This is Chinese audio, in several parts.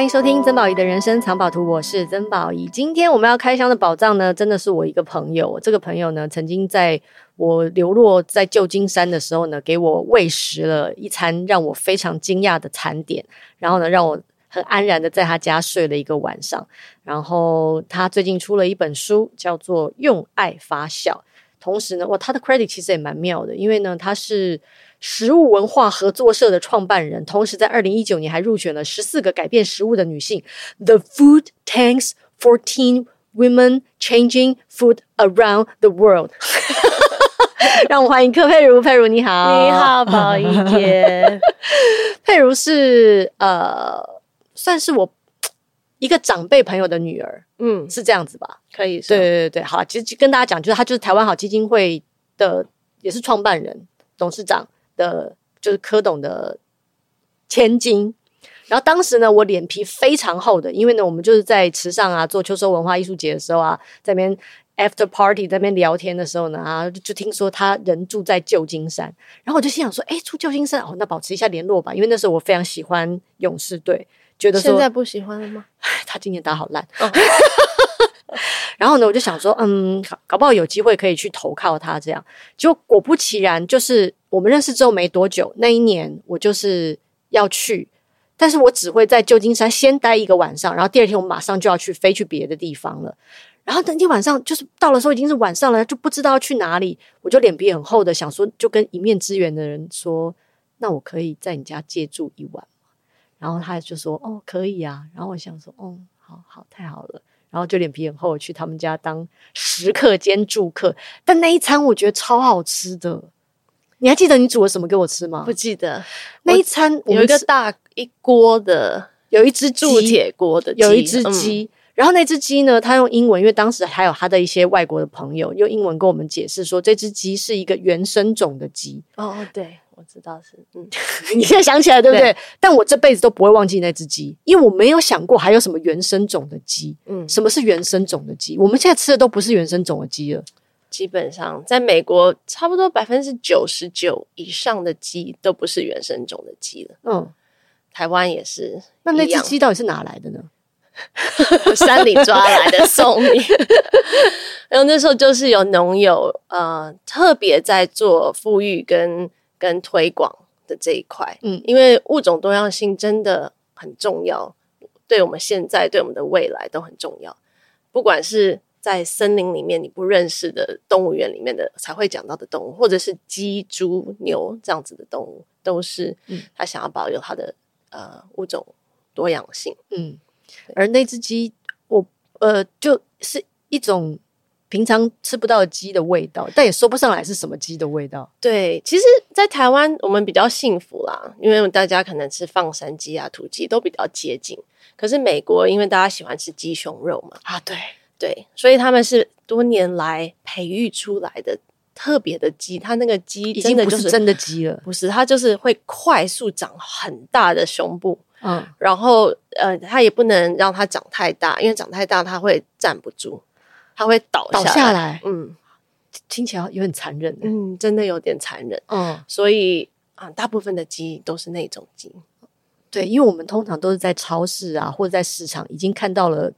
欢迎收听曾宝仪的人生藏宝图，我是曾宝仪。今天我们要开箱的宝藏呢，真的是我一个朋友。这个朋友呢，曾经在我流落在旧金山的时候呢，给我喂食了一餐让我非常惊讶的餐点，然后呢，让我很安然的在他家睡了一个晚上。然后他最近出了一本书，叫做《用爱发酵》。同时呢，哇，他的 credit 其实也蛮妙的，因为呢，他是食物文化合作社的创办人，同时在二零一九年还入选了十四个改变食物的女性，The Food Tank's Fourteen Women Changing Food Around the World。让我们欢迎柯佩如，佩如你好，你好，宝仪姐。佩如是呃，算是我。一个长辈朋友的女儿，嗯，是这样子吧？可以，对对对，好，其实跟大家讲，就是她就是台湾好基金会的，也是创办人、董事长的，就是柯董的千金。然后当时呢，我脸皮非常厚的，因为呢，我们就是在池上啊做秋收文化艺术节的时候啊，在那边 after party 在那边聊天的时候呢，啊，就听说他人住在旧金山，然后我就心想说，哎，住旧金山哦，那保持一下联络吧，因为那时候我非常喜欢勇士队。觉得现在不喜欢了吗？他今年打好烂。哦、然后呢，我就想说，嗯，搞不好有机会可以去投靠他。这样，就果不其然，就是我们认识之后没多久，那一年我就是要去，但是我只会在旧金山先待一个晚上，然后第二天我马上就要去飞去别的地方了。然后那天晚上就是到了时候已经是晚上了，就不知道要去哪里，我就脸皮很厚的想说，就跟一面之缘的人说，那我可以在你家借住一晚。然后他就说：“哦，可以啊。”然后我想说：“哦，好好，太好了。”然后就脸皮很厚，去他们家当食客兼住客。但那一餐我觉得超好吃的。你还记得你煮了什么给我吃吗？不记得。那一餐有一个大一锅的，有一只铸铁锅的，有一只鸡。嗯、然后那只鸡呢，他用英文，因为当时还有他的一些外国的朋友用英文跟我们解释说，这只鸡是一个原生种的鸡。哦，对。我知道是，嗯，你现在想起来对不对？对，但我这辈子都不会忘记那只鸡，因为我没有想过还有什么原生种的鸡。嗯，什么是原生种的鸡？我们现在吃的都不是原生种的鸡了。基本上，在美国，差不多百分之九十九以上的鸡都不是原生种的鸡了。嗯，台湾也是。那那只鸡到底是哪来的呢？山里抓来的，送你。然后那时候就是有农友，呃，特别在做富裕跟。跟推广的这一块，嗯，因为物种多样性真的很重要，对我们现在、对我们的未来都很重要。不管是在森林里面你不认识的动物园里面的才会讲到的动物，或者是鸡、猪、牛这样子的动物，都是他想要保有它的呃物种多样性。嗯，而那只鸡，我呃就是一种。平常吃不到鸡的味道，但也说不上来是什么鸡的味道。对，其实，在台湾我们比较幸福啦，因为大家可能吃放山鸡啊、土鸡都比较接近。可是美国，因为大家喜欢吃鸡胸肉嘛，啊，对对，所以他们是多年来培育出来的特别的鸡。它那个鸡真的就是真的鸡了，不是，它就是会快速长很大的胸部。嗯，然后呃，它也不能让它长太大，因为长太大它会站不住。它会倒下来，倒下来，嗯，听起来有点残忍，嗯，真的有点残忍，嗯，所以啊，大部分的鸡都是那种鸡，对，因为我们通常都是在超市啊，或者在市场已经看到了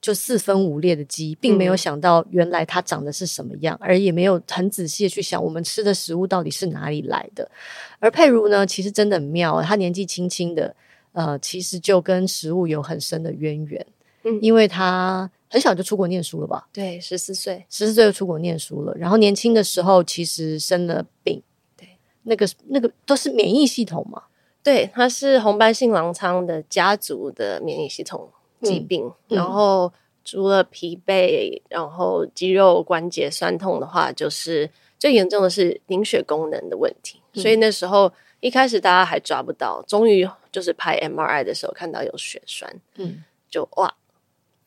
就四分五裂的鸡，并没有想到原来它长得是什么样，嗯、而也没有很仔细的去想我们吃的食物到底是哪里来的。而佩如呢，其实真的很妙，她年纪轻轻的，呃，其实就跟食物有很深的渊源，嗯，因为她。很小就出国念书了吧？对，十四岁，十四岁就出国念书了。然后年轻的时候其实生了病，对，那个那个都是免疫系统嘛。对，它是红斑性狼疮的家族的免疫系统疾病。嗯、然后除了疲惫，然后肌肉关节酸痛的话，就是最严重的是凝血功能的问题。嗯、所以那时候一开始大家还抓不到，终于就是拍 MRI 的时候看到有血栓，嗯，就哇。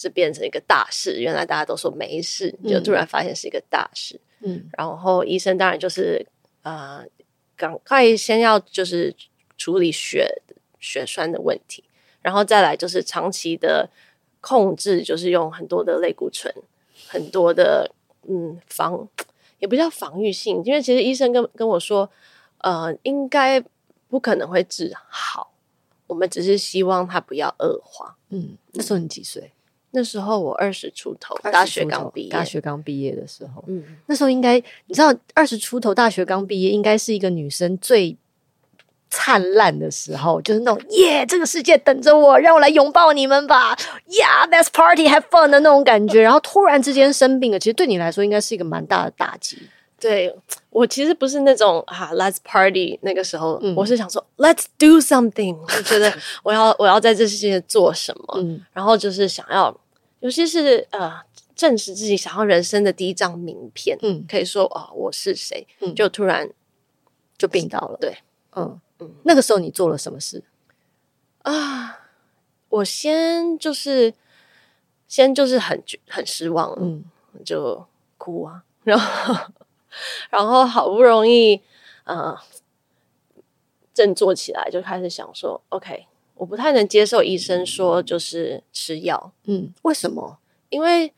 是变成一个大事，原来大家都说没事，就突然发现是一个大事。嗯，然后医生当然就是呃，赶快先要就是处理血血栓的问题，然后再来就是长期的控制，就是用很多的类固醇，很多的嗯防也不叫防御性，因为其实医生跟跟我说，呃，应该不可能会治好。我们只是希望他不要恶化。嗯，那时候你几岁？那时候我二十出头，大学刚毕业，大学刚毕业的时候，嗯，那时候应该你知道，二十出头，大学刚毕业，应该是一个女生最灿烂的时候，就是那种耶，这个世界等着我，让我来拥抱你们吧，Yeah，let's party have fun 的那种感觉。然后突然之间生病了，其实对你来说应该是一个蛮大的打击。对，我其实不是那种啊，let's party 那个时候，嗯、我是想说 let's do something，我觉得 我要我要在这世界做什么，嗯，然后就是想要。尤其是呃，证实自己想要人生的第一张名片，嗯，可以说啊、哦，我是谁，嗯，就突然就病倒了，对，嗯嗯，那个时候你做了什么事啊？我先就是先就是很很失望，嗯，就哭啊，然后然后好不容易呃振作起来，就开始想说，OK。我不太能接受医生说就是吃药，嗯，为什么？因为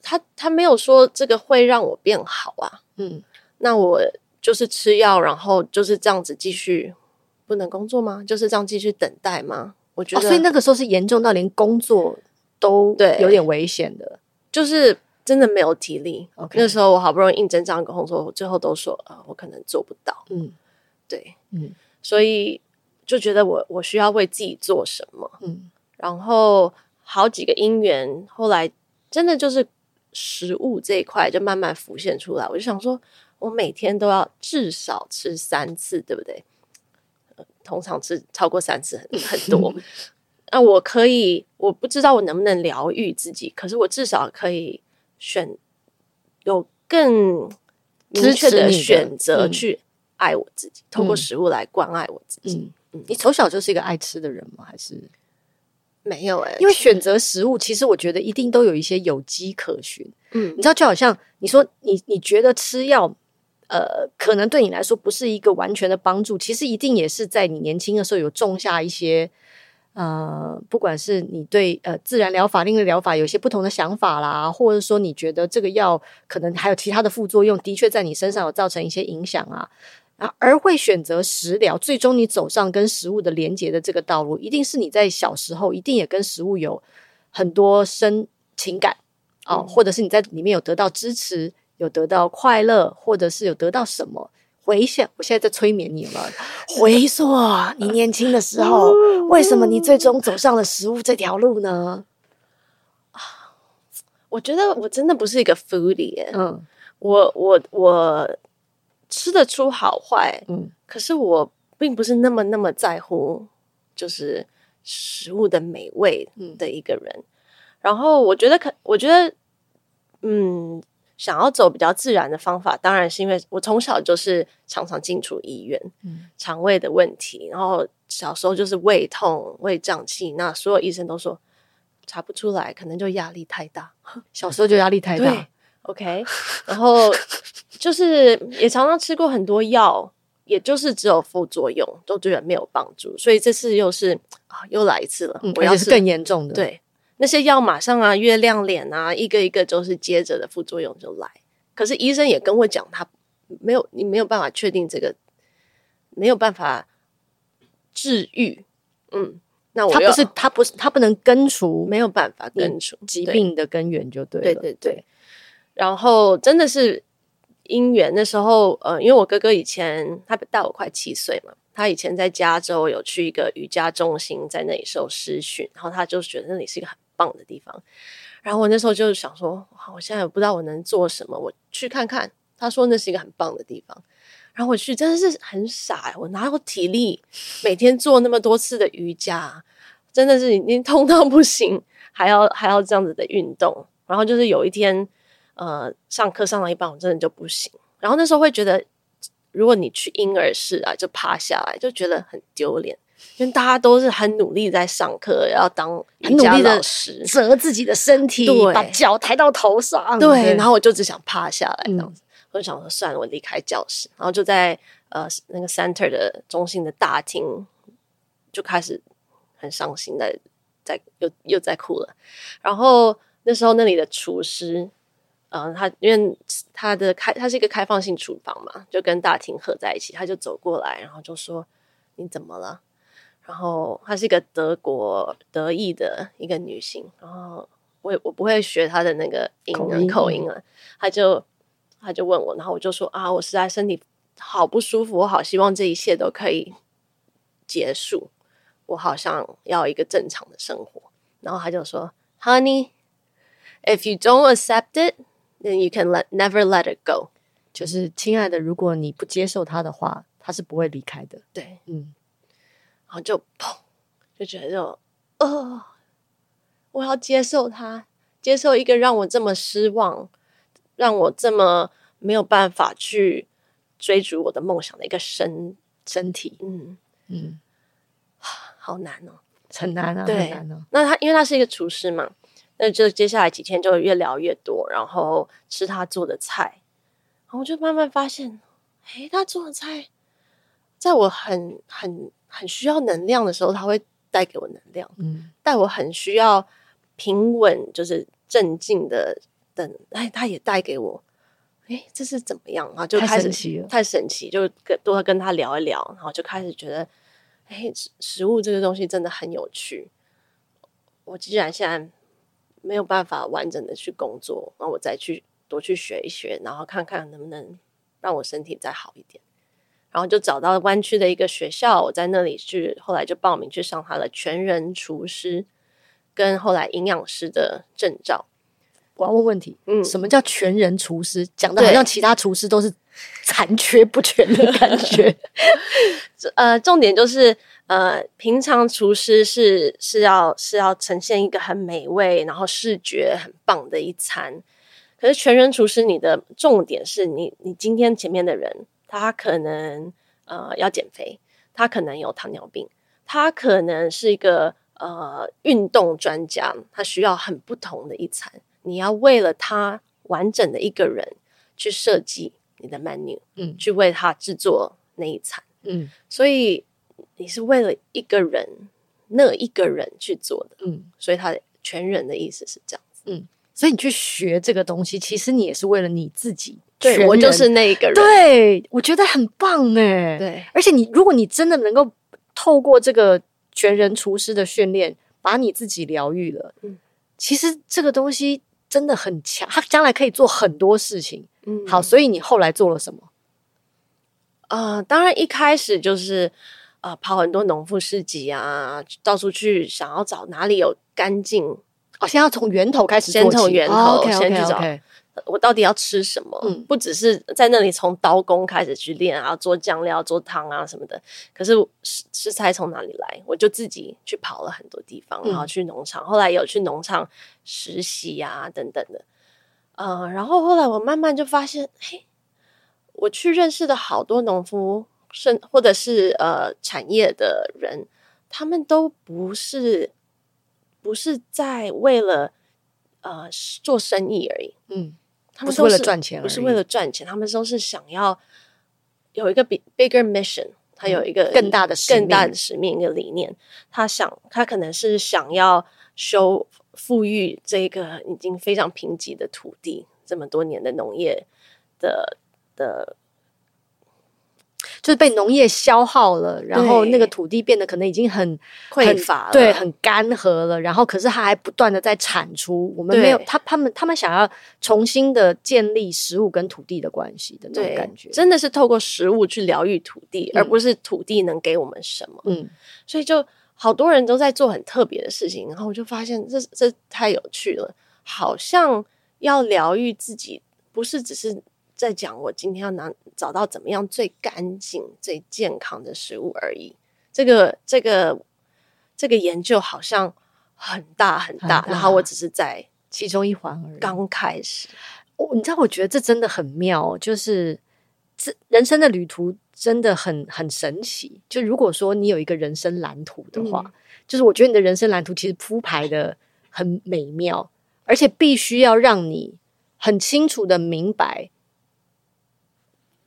他他没有说这个会让我变好啊，嗯，那我就是吃药，然后就是这样子继续不能工作吗？就是这样继续等待吗？我觉得，哦，所以那个时候是严重到连工作都对有点危险的，就是真的没有体力。那时候我好不容易应征这样一个工作，我最后都说啊，我可能做不到。嗯，对，嗯，所以。就觉得我我需要为自己做什么，嗯，然后好几个因缘，后来真的就是食物这一块就慢慢浮现出来。我就想说，我每天都要至少吃三次，对不对？呃，通常吃超过三次很很多。那我可以，我不知道我能不能疗愈自己，可是我至少可以选有更明确的选择去爱我自己，透过食物来关爱我自己。嗯嗯，你从小就是一个爱吃的人吗？还是没有哎、欸？因为选择食物，其实我觉得一定都有一些有迹可循。嗯，你知道，就好像你说你你觉得吃药，呃，可能对你来说不是一个完全的帮助。其实一定也是在你年轻的时候有种下一些，呃，不管是你对呃自然疗法、另类疗法有些不同的想法啦，或者说你觉得这个药可能还有其他的副作用，的确在你身上有造成一些影响啊。而会选择食疗，最终你走上跟食物的连接的这个道路，一定是你在小时候一定也跟食物有很多深情感哦，或者是你在里面有得到支持，有得到快乐，或者是有得到什么回想。我现在在催眠你了，回溯你年轻的时候，为什么你最终走上了食物这条路呢？啊，我觉得我真的不是一个 foodie，嗯，我我我。吃得出好坏，嗯，可是我并不是那么那么在乎，就是食物的美味的一个人。嗯、然后我觉得可，我觉得，嗯，想要走比较自然的方法，当然是因为我从小就是常常进出医院，嗯，肠胃的问题，然后小时候就是胃痛、胃胀气，那所有医生都说查不出来，可能就压力太大，小时候就压力太大。OK，然后就是也常常吃过很多药，也就是只有副作用，都觉得没有帮助。所以这次又是啊，又来一次了。嗯，我要是更严重的，对那些药马上啊，月亮脸啊，一个一个就是接着的副作用就来。可是医生也跟我讲，他没有，你没有办法确定这个，没有办法治愈。嗯，那我他不是他不是他不能根除，没有办法根除疾病的根源，就对了。对对对。对然后真的是因缘，那时候呃，因为我哥哥以前他大我快七岁嘛，他以前在加州有去一个瑜伽中心，在那里受师训，然后他就觉得那里是一个很棒的地方。然后我那时候就是想说，我现在也不知道我能做什么，我去看看。他说那是一个很棒的地方，然后我去真的是很傻，我哪有体力每天做那么多次的瑜伽，真的是已经痛到不行，还要还要这样子的运动。然后就是有一天。呃，上课上到一半，我真的就不行。然后那时候会觉得，如果你去婴儿室啊，就趴下来，就觉得很丢脸，因为大家都是很努力在上课，要当瑜伽老师，折自己的身体，对，把脚抬到头上，对。然后我就只想趴下来这样子，嗯、我就想说算了，我离开教室，然后就在呃那个 center 的中心的大厅就开始很伤心的在又又在哭了。然后那时候那里的厨师。嗯，他因为他的开，他是一个开放性厨房嘛，就跟大厅合在一起。他就走过来，然后就说：“你怎么了？”然后她是一个德国德裔的一个女性，然后我我不会学她的那个音口音，口音了，她就她就问我，然后我就说啊，我实在身体好不舒服，我好希望这一切都可以结束，我好像要一个正常的生活。然后她就说，Honey，if you don't accept it，then you can let never let it go。就是亲爱的，如果你不接受他的话，他是不会离开的。对，嗯，然后就砰，就觉得就呃，我要接受他，接受一个让我这么失望，让我这么没有办法去追逐我的梦想的一个身身体。嗯嗯，好难哦，很难啊，对，很难哦。那他因为他是一个厨师嘛，那就接下来几天就越聊越多，然后吃他做的菜。然后就慢慢发现，诶，他做的菜，在我很很很需要能量的时候，他会带给我能量；嗯，带我很需要平稳，就是镇静的等，哎，他也带给我，哎，这是怎么样？然后就开始太神奇就跟多跟他聊一聊，然后就开始觉得，哎，食食物这个东西真的很有趣。我既然现在没有办法完整的去工作，那我再去。多去学一学，然后看看能不能让我身体再好一点。然后就找到湾区的一个学校，我在那里去，后来就报名去上他的全人厨师跟后来营养师的证照。我要问问题，嗯，什么叫全人厨师？讲的好像其他厨师都是残缺不全的感 觉。呃，重点就是，呃，平常厨师是是要是要呈现一个很美味，然后视觉很棒的一餐。可是全人厨师，你的重点是你，你今天前面的人，他可能呃要减肥，他可能有糖尿病，他可能是一个呃运动专家，他需要很不同的一餐。你要为了他完整的一个人去设计你的 menu，嗯，去为他制作那一餐，嗯，所以你是为了一个人那一个人去做的，嗯，所以他全人的意思是这样子，嗯。所以你去学这个东西，其实你也是为了你自己。对，我就是那一个人。对，我觉得很棒哎。对，而且你如果你真的能够透过这个全人厨师的训练，把你自己疗愈了，嗯，其实这个东西真的很强，它将来可以做很多事情。嗯，好，所以你后来做了什么？呃，当然一开始就是呃跑很多农妇市集啊，到处去想要找哪里有干净。哦，先要从源头开始做起，先从源头、先去找 okay, okay. 我到底要吃什么？嗯，不只是在那里从刀工开始去练啊，做酱料、做汤啊什么的。可是食食材从哪里来？我就自己去跑了很多地方，然后去农场，嗯、后来有去农场实习啊等等的。呃，然后后来我慢慢就发现，嘿，我去认识的好多农夫，甚或者是呃产业的人，他们都不是。不是在为了呃做生意而已，嗯，他们是不是为了赚钱，不是为了赚钱，他们都是想要有一个比 bigger mission，他有一个更大的更大的使命，一个理念。他想，他可能是想要修富裕这个已经非常贫瘠的土地，这么多年的农业的的。就是被农业消耗了，然后那个土地变得可能已经很匮乏了，对，很干涸了。然后，可是它还不断的在产出。我们没有他，他们他们想要重新的建立食物跟土地的关系的那种感觉，真的是透过食物去疗愈土地，嗯，而不是土地能给我们什么。嗯，所以就好多人都在做很特别的事情，然后我就发现这这太有趣了，好像要疗愈自己，不是只是。在讲我今天要拿找到怎么样最干净、最健康的食物而已。这个、这个、这个研究好像很大很大，很大，然后我只是在其中一环而已。刚开始，我你知道，我觉得这真的很妙，就是这人生的旅途真的很很神奇。就如果说你有一个人生蓝图的话，嗯，就是我觉得你的人生蓝图其实铺排的很美妙，而且必须要让你很清楚的明白。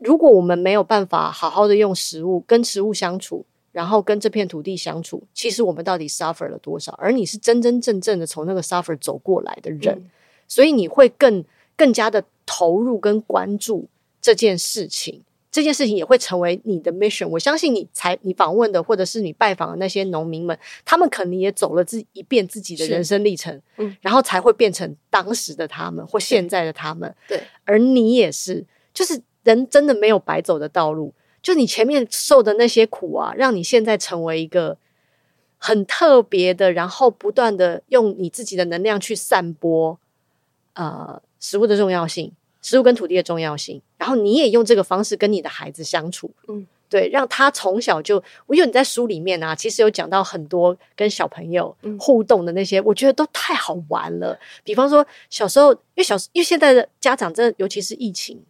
如果我们没有办法好好的用食物跟食物相处，然后跟这片土地相处，其实我们到底 suffer 了多少？而你是真真正正的从那个 suffer 走过来的人，嗯、所以你会更更加的投入跟关注这件事情，这件事情也会成为你的 mission。我相信你才你访问的，或者是你拜访的那些农民们，他们可能也走了自己一遍自己的人生历程，嗯，然后才会变成当时的他们或现在的他们。对，而你也是，就是人真的没有白走的道路，就你前面受的那些苦啊，让你现在成为一个很特别的，然后不断的用你自己的能量去散播，呃，食物的重要性。食物跟土地的重要性，然后你也用这个方式跟你的孩子相处，嗯，对，让他从小就，我因为你在书里面啊，其实有讲到很多跟小朋友互动的那些，嗯、我觉得都太好玩了。比方说小时候，因为小因为现在的家长真的，尤其是疫情，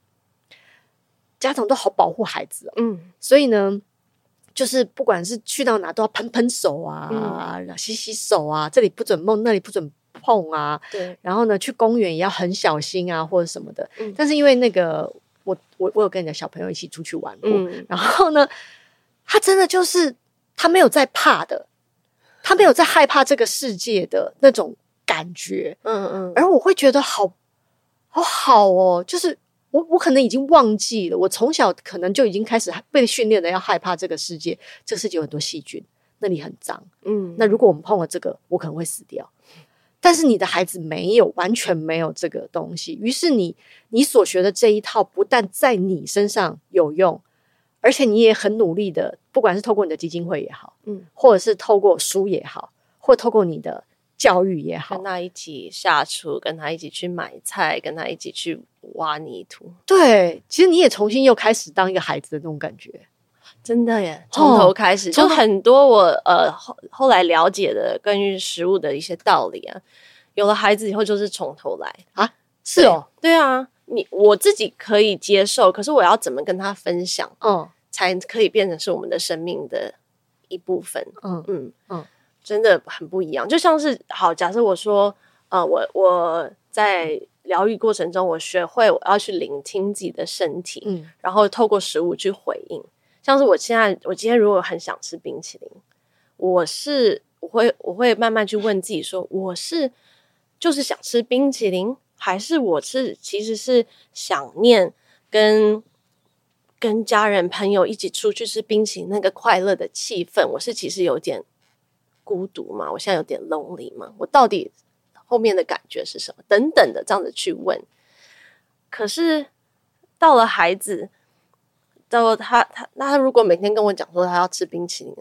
家长都好保护孩子，嗯，所以呢，就是不管是去到哪都要喷喷手啊，嗯、洗洗手啊，这里不准碰，那里不准。碰啊，对，然后呢，去公园也要很小心啊，或者什么的。嗯，但是因为那个，我我我有跟你的小朋友一起出去玩过，嗯，然后呢，他真的就是他没有在怕的，他没有在害怕这个世界的那种感觉，嗯嗯，而我会觉得好好好哦，就是我我可能已经忘记了，我从小可能就已经开始被训练的要害怕这个世界，这个世界有很多细菌，那里很脏，嗯，那如果我们碰了这个，我可能会死掉。但是你的孩子没有，完全没有这个东西，于是你你所学的这一套不但在你身上有用，而且你也很努力的，不管是透过你的基金会也好，嗯，或者是透过书也好，或透过你的教育也好，跟他一起下厨，跟他一起去买菜，跟他一起去挖泥土，对，其实你也重新又开始当一个孩子的那种感觉。真的耶，从头开始，哦、就很多我呃后后来了解的关于食物的一些道理啊。有了孩子以后，就是从头来。啊，是哦，对啊，你我自己可以接受，可是我要怎么跟他分享，嗯，才可以变成是我们的生命的一部分，嗯嗯。嗯，真的很不一样。就像是好，假设我说，呃，我我在疗愈过程中，我学会我要去聆听自己的身体，嗯，然后透过食物去回应。像是我现在，我今天如果很想吃冰淇淋，我是我会我会慢慢去问自己说，我是就是想吃冰淇淋，还是我是其实是想念跟跟家人朋友一起出去吃冰淇淋那个快乐的气氛，我是其实有点孤独嘛，我现在有点 lonely 嘛，我到底后面的感觉是什么？等等的这样子去问，可是到了孩子。到他他那他如果每天跟我讲说他要吃冰淇淋，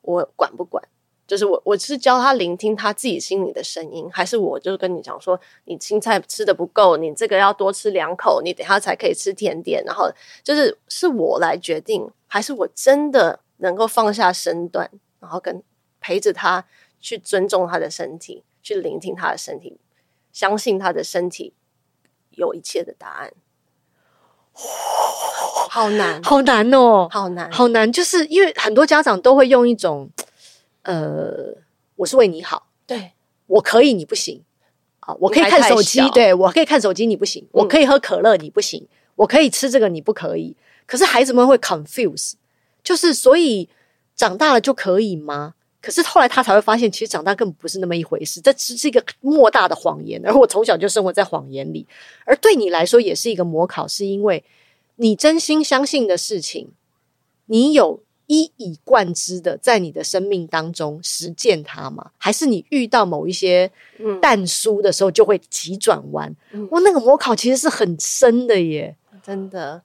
我管不管？就是我我是教他聆听他自己心里的声音，还是我就跟你讲说，你青菜吃的不够，你这个要多吃两口，你等下才可以吃甜点。然后就是是我来决定，还是我真的能够放下身段，然后跟陪着他去尊重他的身体，去聆听他的身体，相信他的身体有一切的答案。好难，好难哦，好难，好难，就是因为很多家长都会用一种，呃，我是为你好，对，我可以，你不行啊，我可以看手机，对，我可以看手机，你不行，我可以喝可乐，你不行，嗯，我可以吃这个，你不可以。可是孩子们会 confuse，就是所以长大了就可以吗？可是后来他才会发现，其实长大根本不是那么一回事，这只是一个莫大的谎言。而我从小就生活在谎言里，而对你来说也是一个模考，是因为。你真心相信的事情，你有一以贯之的在你的生命当中实践它吗？还是你遇到某一些但书的时候就会急转弯？嗯、哇，那个模考其实是很深的耶，真的。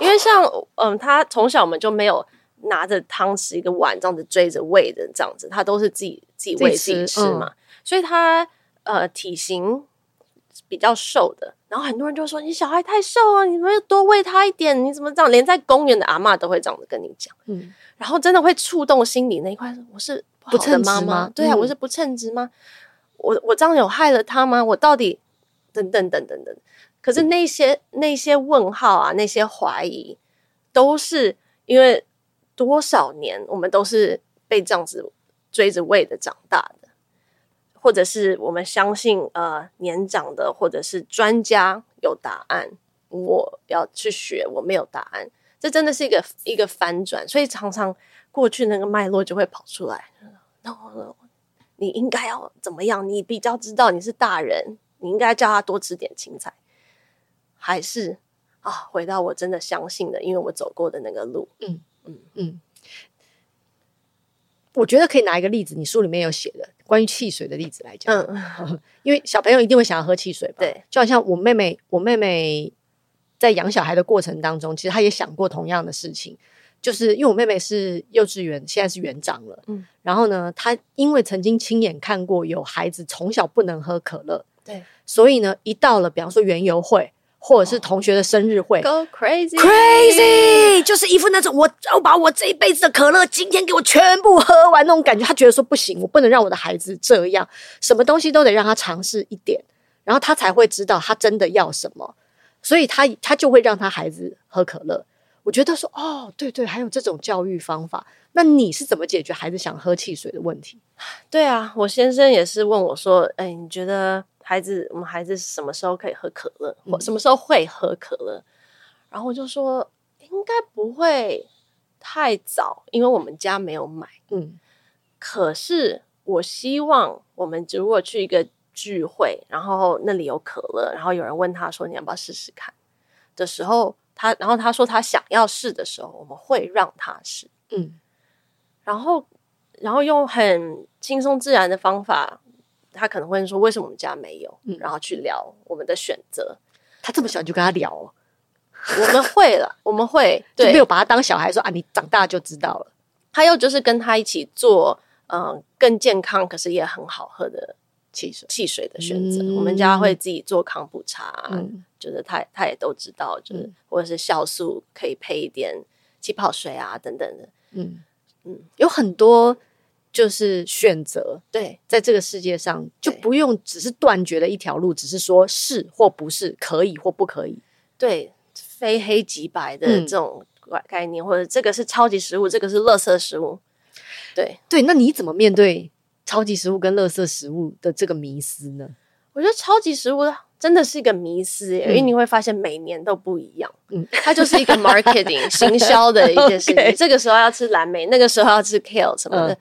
因为像嗯，他从小我们就没有拿着汤匙一个碗这样子追着喂的这样子，他都是自己自己喂自己吃嘛，嗯、所以他呃体型比较瘦的。然后很多人就说：“你小孩太瘦啊，你们要多喂他一点。”你怎么这样？连在公园的阿嬷都会这样子跟你讲。嗯，然后真的会触动心里那一块。我是不称职吗？对啊，我是不称职吗？我我这样有害了他吗？我到底等等等等等。可是那些那些问号啊，那些怀疑，都是因为多少年我们都是被这样子追着喂的长大的。或者是我们相信呃年长的或者是专家有答案，我要去学，我没有答案，这真的是一个一个反转，所以常常过去那个脉络就会跑出来。然后你应该要怎么样？你比较知道你是大人，你应该叫他多吃点青菜，还是啊，回到我真的相信的，因为我走过的那个路。嗯嗯嗯。我觉得可以拿一个例子，你书里面有写的关于汽水的例子来讲。嗯，因为小朋友一定会想要喝汽水吧？对，就好像我妹妹，我妹妹在养小孩的过程当中，其实她也想过同样的事情，就是因为我妹妹是幼稚园，现在是园长了。嗯，然后呢，她因为曾经亲眼看过有孩子从小不能喝可乐，对，所以呢，一到了比方说园游会。或者是同学的生日会，Go crazy crazy，就是一副那种我要把我这一辈子的可乐今天给我全部喝完那种感觉。他觉得说不行，我不能让我的孩子这样，什么东西都得让他尝试一点，然后他才会知道他真的要什么。所以他他就会让他孩子喝可乐。我觉得说哦，对对，还有这种教育方法。那你是怎么解决孩子想喝汽水的问题？对啊，我先生也是问我说：“哎，你觉得？”孩子，我们孩子什么时候可以喝可乐？或什么时候会喝可乐？嗯、然后我就说，应该不会太早，因为我们家没有买。嗯，可是我希望我们如果去一个聚会，然后那里有可乐，然后有人问他说：“你要不要试试看？”的时候，他然后他说他想要试的时候，我们会让他试。嗯，然后然后用很轻松自然的方法。他可能会说：“为什么我们家没有？”嗯，然后去聊我们的选择。他这么小就跟他聊，我们会了，我们会 对，就没有把他当小孩说啊，你长大就知道了。他又就是跟他一起做，嗯、呃，更健康可是也很好喝的汽水，汽水的选择。嗯、我们家会自己做康普茶，嗯、就是他他也都知道，就是、嗯、或者是酵素可以配一点气泡水啊等等的。嗯嗯，有很多。就是选择，对，在这个世界上就不用只是断绝了一条路，只是说是或不是，可以或不可以，对，非黑即白的这种概念，嗯、或者这个是超级食物，这个是垃圾食物，对。对，那你怎么面对超级食物跟垃圾食物的这个迷思呢？我觉得超级食物真的是一个迷思，因为你会发现每年都不一样，嗯，它就是一个 marketing 行销的一件事情，这个时候要吃蓝莓，那个时候要吃 kale 什么的。嗯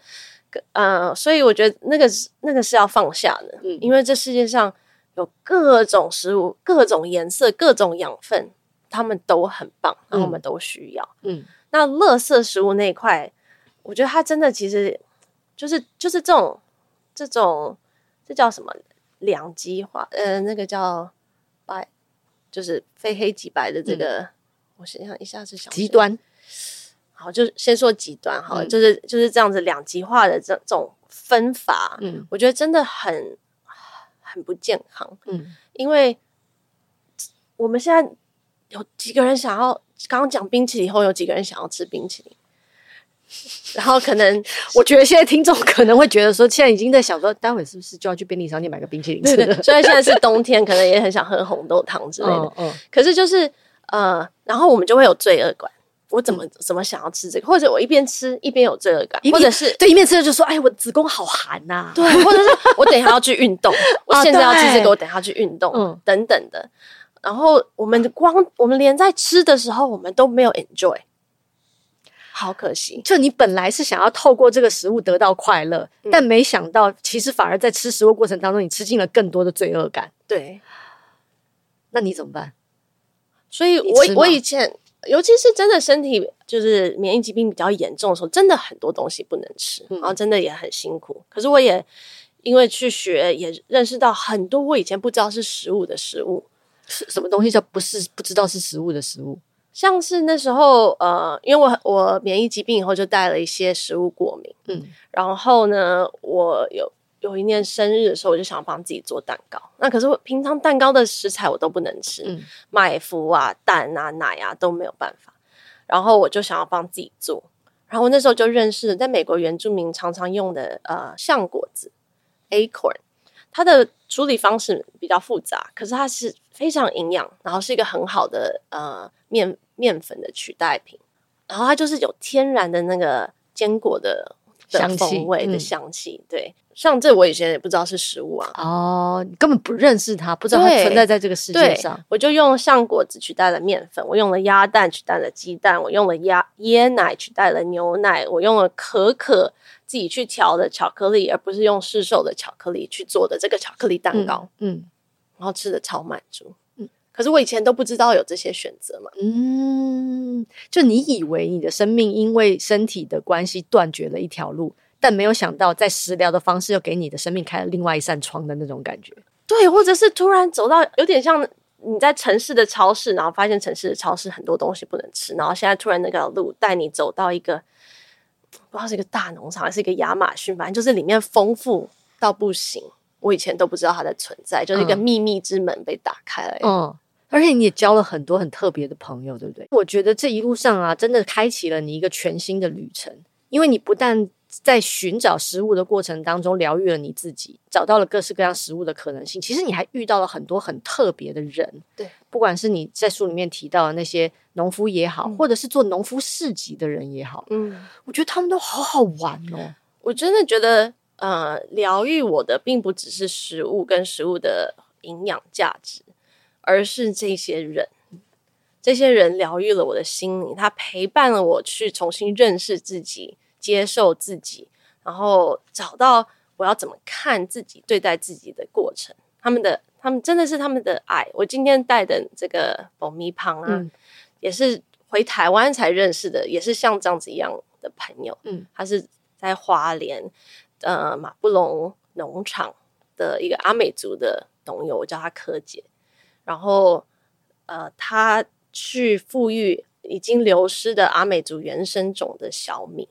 呃，所以我觉得那个是那个是要放下的，嗯，因为这世界上有各种食物、各种颜色、各种养分，他们都很棒，然后我们都需要，嗯。那垃圾食物那一块，我觉得它真的其实就是就是这种这种这叫什么两极化？呃，那个叫白，就是非黑即白的这个，嗯、我想想一下是想极端。好，就先说极端好了，嗯、就是就是这样子两极化的这这种分法，嗯，我觉得真的很很不健康，嗯，因为我们现在有几个人想要刚刚讲冰淇淋后，有几个人想要吃冰淇淋，然后可能我觉得现在听众可能会觉得说，现在已经在想说，待会是不是就要去便利商店买个冰淇淋吃？虽然现在是冬天，可能也很想喝红豆汤之类的，嗯，嗯。可是就是呃，然后我们就会有罪恶感。我怎么怎么想要吃这个，或者我一边吃一边有罪恶感，或者是对一面吃的就说：“哎，我子宫好寒呐。”对，或者是 我等一下要去运动，我现在要吃这个，我等一下去运动，嗯，等等的。然后我们光我们连在吃的时候，我们都没有 enjoy，好可惜。就你本来是想要透过这个食物得到快乐，但没想到其实反而在吃食物过程当中，你吃进了更多的罪恶感。对，那你怎么办？所以我我以前。尤其是真的身体就是免疫疾病比较严重的时候，真的很多东西不能吃，嗯、然后真的也很辛苦。可是我也因为去学，也认识到很多我以前不知道是食物的食物。是什么东西叫不是不知道是食物的食物？像是那时候呃，因为我我免疫疾病以后就带了一些食物过敏，嗯，然后呢，我有。有一年生日的时候，我就想帮自己做蛋糕。那可是我平常蛋糕的食材我都不能吃，嗯、麦麸啊、蛋啊、奶啊都没有办法。然后我就想要帮自己做。然后我那时候就认识了在美国原住民常常用的呃橡果子 acorn，它的处理方式比较复杂，可是它是非常营养，然后是一个很好的呃面面粉的取代品。然后它就是有天然的那个坚果的。香气味的香气，嗯、对，像这我以前也不知道是食物啊，哦，你根本不认识它，不知道它存在在这个世界上。我就用橡果子取代了面粉，我用了鸭蛋取代了鸡蛋，我用了鸭椰奶取代了牛奶，我用了可可自己去调的巧克力，而不是用市售的巧克力去做的这个巧克力蛋糕，嗯，嗯然后吃的超满足，嗯，可是我以前都不知道有这些选择嘛。嗯，就你以为你的生命因为身体的关系断绝了一条路，但没有想到在食疗的方式又给你的生命开了另外一扇窗的那种感觉。对，或者是突然走到有点像你在城市的超市，然后发现城市的超市很多东西不能吃，然后现在突然那个路带你走到一个不知道是一个大农场还是一个亚马逊，反正就是里面丰富到不行。我以前都不知道它的存在，就是一个秘密之门被打开了。嗯。而且你也交了很多很特别的朋友，对不对？我觉得这一路上啊，真的开启了你一个全新的旅程。因为你不但在寻找食物的过程当中疗愈了你自己，找到了各式各样食物的可能性，其实你还遇到了很多很特别的人。对，不管是你在书里面提到的那些农夫也好，嗯、或者是做农夫市集的人也好，嗯，我觉得他们都好好玩哦。我真的觉得，呃，疗愈我的并不只是食物跟食物的营养价值。而是这些人，这些人疗愈了我的心灵，他陪伴了我去重新认识自己、接受自己，然后找到我要怎么看自己、对待自己的过程。他们的，他们真的是他们的爱。我今天带的这个保米胖啊，嗯、也是回台湾才认识的，也是像这样子一样的朋友。嗯，他是在花莲呃马布隆农场的一个阿美族的农友，我叫他柯姐。然后，呃，他去富裕已经流失的阿美族原生种的小米，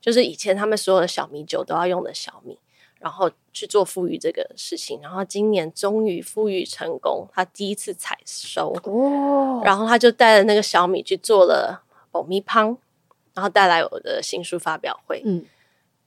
就是以前他们所有的小米酒都要用的小米，然后去做富裕这个事情。然后今年终于富裕成功，他第一次采收哦，然后他就带着那个小米去做了爆米胖，然后带来我的新书发表会。嗯，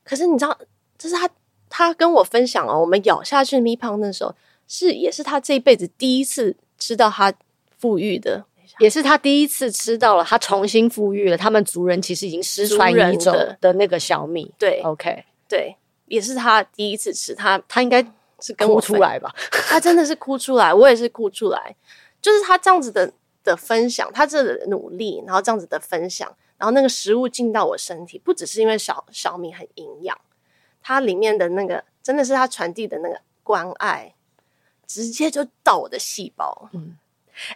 可是你知道，这是他他跟我分享哦，我们咬下去米胖的时候，是也是他这一辈子第一次。吃到他富裕的，也是他第一次吃到了。他重新复育了，他们族人其实已经失传已久的那个小米。对，OK，对，也是他第一次吃。他他应该是跟我出来吧？他真的是哭出来，我也是哭出来。就是他这样子的的分享，他这个努力，然后这样子的分享，然后那个食物进到我身体，不只是因为小小米很营养，它里面的那个真的是他传递的那个关爱。直接就到我的细胞。嗯，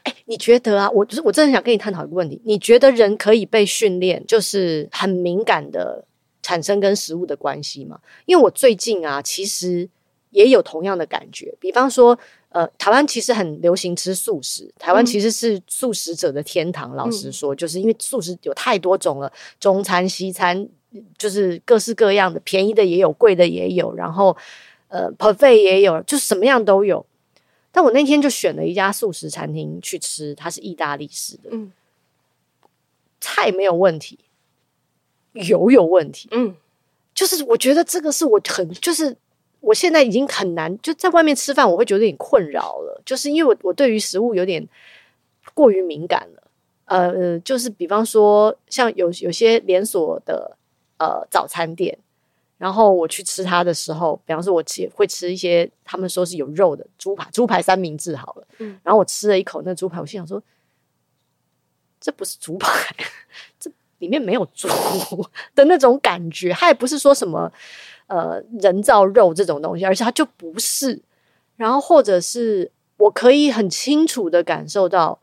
哎，你觉得啊？我就是我真的想跟你探讨一个问题。你觉得人可以被训练，就是很敏感的产生跟食物的关系吗？因为我最近啊，其实也有同样的感觉。比方说，呃，台湾其实很流行吃素食，台湾其实是素食者的天堂。嗯、老实说，就是因为素食有太多种了，中餐、西餐，就是各式各样的，便宜的也有，贵的也有，然后呃，buffet 也有，就什么样都有。但我那天就选了一家素食餐厅去吃，它是意大利式的，嗯，菜没有问题，油有问题，嗯，就是我觉得这个是我很，就是我现在已经很难就在外面吃饭，我会觉得有点困扰了，就是因为我我对于食物有点过于敏感了，呃，就是比方说像有有些连锁的呃早餐店。然后我去吃它的时候，比方说，我吃会吃一些他们说是有肉的猪排，猪排三明治好了。嗯，然后我吃了一口那猪排，我心想说，这不是猪排，这里面没有猪 的那种感觉。它也不是说什么呃人造肉这种东西，而且它就不是。然后或者是我可以很清楚的感受到，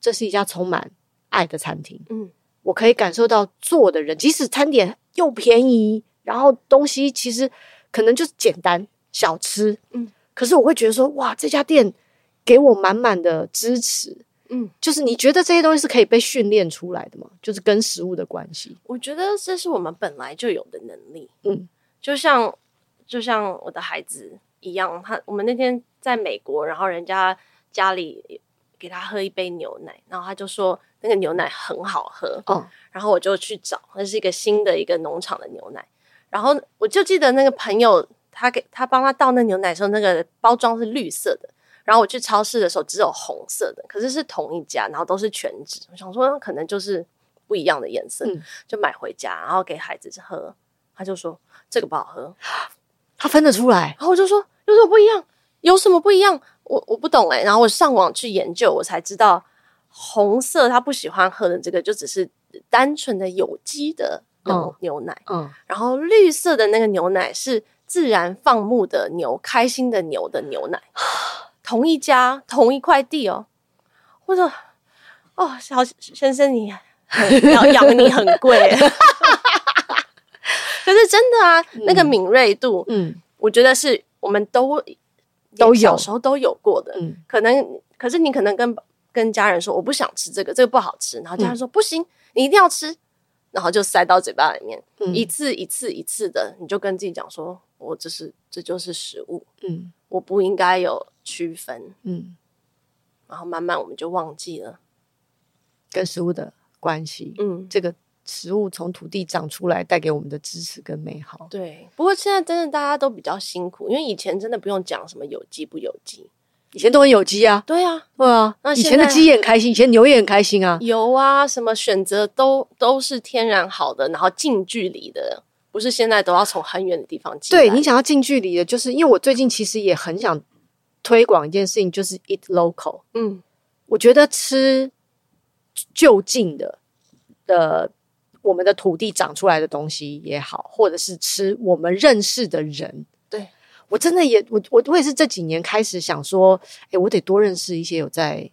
这是一家充满爱的餐厅。嗯，我可以感受到做的人，即使餐点又便宜。然后东西其实可能就是简单小吃，嗯，可是我会觉得说，哇，这家店给我满满的支持，嗯，就是你觉得这些东西是可以被训练出来的吗？就是跟食物的关系，我觉得这是我们本来就有的能力，嗯，就像就像我的孩子一样，他我们那天在美国，然后人家家里给他喝一杯牛奶，然后他就说那个牛奶很好喝，哦，然后我就去找，那是一个新的一个农场的牛奶。然后我就记得那个朋友，他给他帮他倒那牛奶的时候，那个包装是绿色的。然后我去超市的时候，只有红色的，可是是同一家，然后都是全脂。我想说，可能就是不一样的颜色，嗯、就买回家，然后给孩子喝。他就说这个不好喝，他分得出来。然后我就说有什么不一样？有什么不一样？我我不懂哎。然后我上网去研究，我才知道红色他不喜欢喝的这个，就只是单纯的有机的。牛牛奶，嗯，然后绿色的那个牛奶是自然放牧的牛，开心的牛的牛奶，同一家同一块地哦，或者哦，小先生你要养你很贵。可是真的啊，嗯、那个敏锐度，嗯，我觉得是我们都都有小时候都有过的。嗯，可能可是你可能跟跟家人说我不想吃这个，这个不好吃，然后家人说、嗯、不行，你一定要吃，然后就塞到嘴巴里面，嗯、一次一次一次的，你就跟自己讲说，我这是这就是食物，嗯，我不应该有区分，嗯，然后慢慢我们就忘记了跟食物的关系，嗯，这个。食物从土地长出来，带给我们的支持跟美好。对，不过现在真的大家都比较辛苦，因为以前真的不用讲什么有机不有机，以前都很有机啊。对啊，对啊。那以前的鸡也很开心，以前牛也很开心啊。油啊，什么选择都都是天然好的，然后近距离的，不是现在都要从很远的地方进。对，你想要近距离的，就是因为我最近其实也很想推广一件事情，就是 eat local。嗯，我觉得吃就近的的。我们的土地长出来的东西也好，或者是吃我们认识的人，对，我真的也我我我也是这几年开始想说，哎，我得多认识一些有在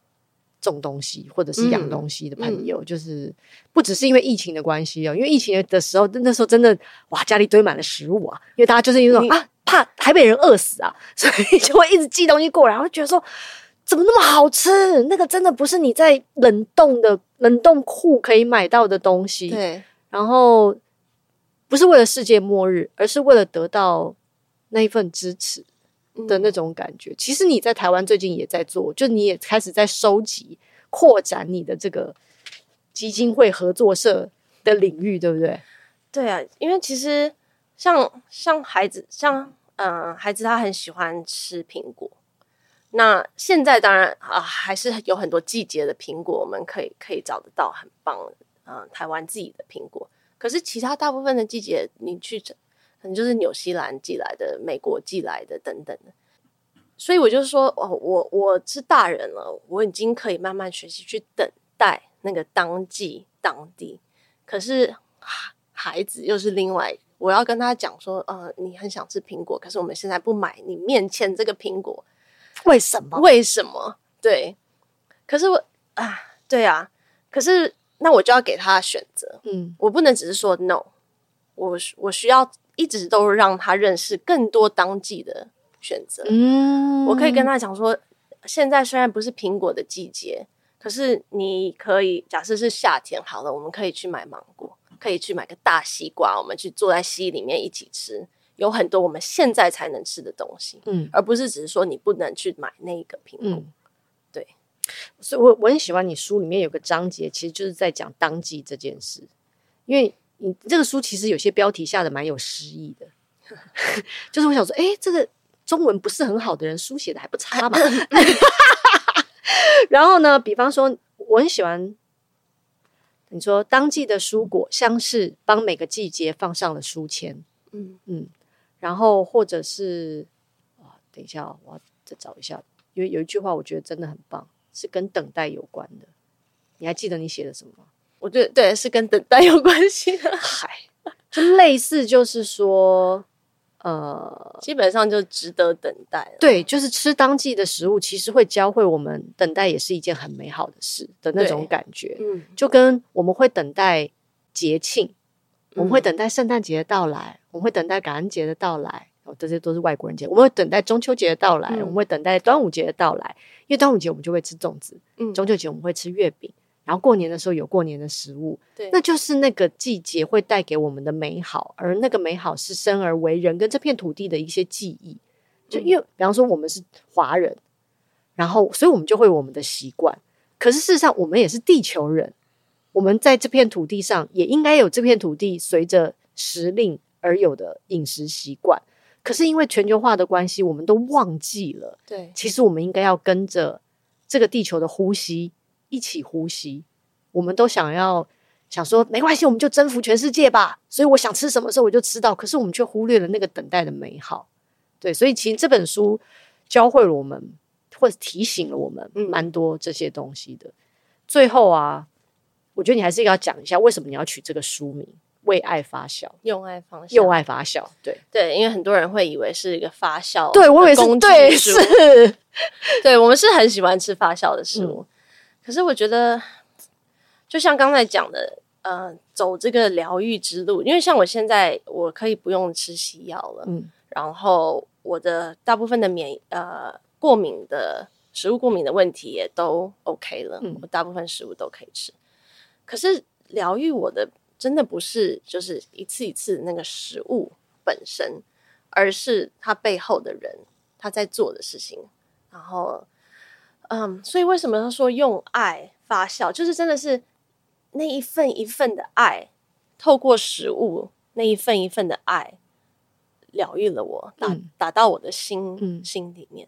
种东西或者是养东西的朋友，嗯、就是不只是因为疫情的关系哦，因为疫情的时候那时候真的哇，家里堆满了食物啊，因为大家就是因为啊怕台北人饿死啊，所以就会一直寄东西过来，然后觉得说怎么那么好吃？那个真的不是你在冷冻的。冷冻库可以买到的东西，对，然后不是为了世界末日，而是为了得到那一份支持的那种感觉。嗯、其实你在台湾最近也在做，就你也开始在收集、扩展你的这个基金会合作社的领域，对不对？对啊，因为其实像像孩子，像嗯、呃，孩子他很喜欢吃苹果。那现在当然啊，还是有很多季节的苹果，我们可以可以找得到很棒的，嗯，台湾自己的苹果。可是其他大部分的季节，你去可能就是纽西兰寄来的、美国寄来的等等的。所以我就说，哦，我我是大人了，我已经可以慢慢学习去等待那个当季当地。可是孩子又是另外，我要跟他讲说，呃，你很想吃苹果，可是我们现在不买你面前这个苹果。为什么？为什么？对，可是我啊，对啊，可是那我就要给他选择，嗯，我不能只是说 no，我我需要一直都让他认识更多当季的选择，嗯，我可以跟他讲说，现在虽然不是苹果的季节，可是你可以假设是夏天好了，我们可以去买芒果，可以去买个大西瓜，我们去坐在溪里面一起吃。有很多我们现在才能吃的东西，嗯，而不是只是说你不能去买那个苹果，嗯、对。所以我我很喜欢你书里面有个章节，其实就是在讲当季这件事。因为你这个书其实有些标题下的蛮有诗意的，就是我想说，哎、欸，这个中文不是很好的人书写的还不差嘛。然后呢，比方说我很喜欢你说当季的蔬果，像是帮每个季节放上了书签，嗯嗯。然后，或者是啊，等一下，我要再找一下，因为有一句话我觉得真的很棒，是跟等待有关的。你还记得你写的什么吗？我觉得对，是跟等待有关系的。嗨，就类似，就是说，呃，基本上就值得等待。对，就是吃当季的食物，其实会教会我们等待也是一件很美好的事的那种感觉。嗯，就跟我们会等待节庆。我们会等待圣诞节的到来，我们会等待感恩节的到来，哦，这些都是外国人节。我们会等待中秋节的到来，嗯、我们会等待端午节的到来，因为端午节我们就会吃粽子，嗯，中秋节我们会吃月饼，然后过年的时候有过年的食物，对，那就是那个季节会带给我们的美好，而那个美好是生而为人跟这片土地的一些记忆。就因为，嗯、比方说我们是华人，然后所以我们就会有我们的习惯，可是事实上我们也是地球人。我们在这片土地上，也应该有这片土地随着时令而有的饮食习惯。可是因为全球化的关系，我们都忘记了。对，其实我们应该要跟着这个地球的呼吸一起呼吸。我们都想要想说，没关系，我们就征服全世界吧。所以我想吃什么时候我就吃到。可是我们却忽略了那个等待的美好。对，所以其实这本书教会了我们，或者提醒了我们蛮多这些东西的。嗯、最后啊。我觉得你还是要讲一下，为什么你要取这个书名“为爱发酵”，用爱发酵，用爱发酵。对对，因为很多人会以为是一个发酵，对我以为是对是，对我们是很喜欢吃发酵的食物。嗯、可是我觉得，就像刚才讲的，呃，走这个疗愈之路，因为像我现在，我可以不用吃西药了，嗯，然后我的大部分的免呃过敏的食物过敏的问题也都 OK 了，嗯，我大部分食物都可以吃。可是疗愈我的真的不是就是一次一次那个食物本身，而是它背后的人他在做的事情，然后。嗯，所以为什么他说用爱发酵，就是真的是那一份一份的爱，透过食物那一份一份的爱，疗愈了我，打打到我的心、嗯、心里面。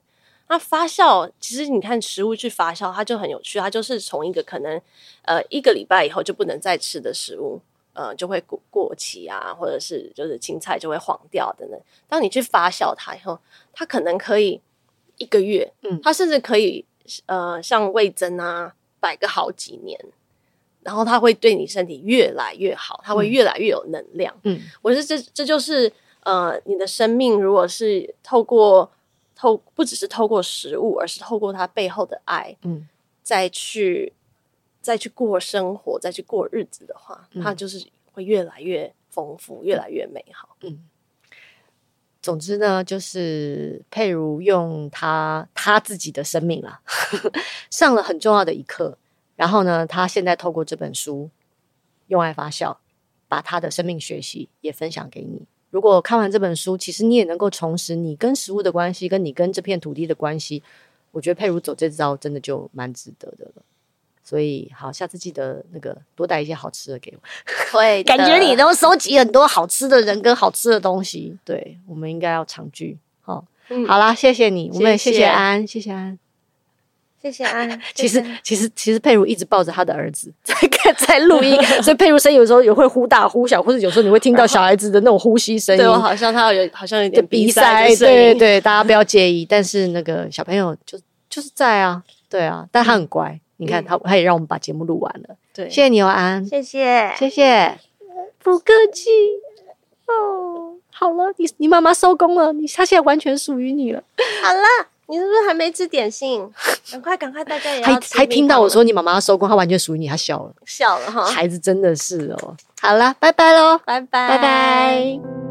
那发酵，其实你看食物去发酵，它就很有趣，它就是从一个可能呃一个礼拜以后就不能再吃的食物，呃就会过过期啊，或者是就是青菜就会黄掉等等。当你去发酵它以后，它可能可以一个月，嗯，它甚至可以。呃，像味噌啊，摆个好几年，然后它会对你身体越来越好，它会越来越有能量。嗯，我觉得这这就是呃，你的生命如果是透过透不只是透过食物，而是透过它背后的爱，嗯，再去再去过生活，再去过日子的话，嗯，它就是会越来越丰富，越来越美好。嗯。总之呢，就是佩如用他他自己的生命了，上了很重要的一课。然后呢，他现在透过这本书，用爱发酵，把他的生命学习也分享给你。如果看完这本书，其实你也能够重拾你跟食物的关系，跟你跟这片土地的关系。我觉得佩如走这招，真的就蛮值得的了。所以，好，下次记得那个多带一些好吃的给我。会，感觉你都收集很多好吃的人跟好吃的东西。对，我们应该要常聚。好，嗯、好啦，谢谢你，我们也谢谢安，谢谢安，谢谢安。其实，其实，其实佩如一直抱着他的儿子在在录音，所以佩如声有时候也会忽大忽小，或者有时候你会听到小孩子的那种呼吸声音。对，我好像他有，好像有点鼻塞。对对对，大家不要介意。但是那个小朋友就就是在啊，对啊，但他很乖。嗯你看他，他也让我们把节目录完了。对，谢谢你哦，安，谢谢，谢谢，不客气。哦，好了，你你妈妈收工了，你她现在完全属于你了。好了，你是不是还没吃点心？赶快，赶快，大家也要还还听到我说你妈妈要收工，她完全属于你，她笑了，笑了哈。孩子真的是哦。好了，拜拜喽，拜拜，拜拜。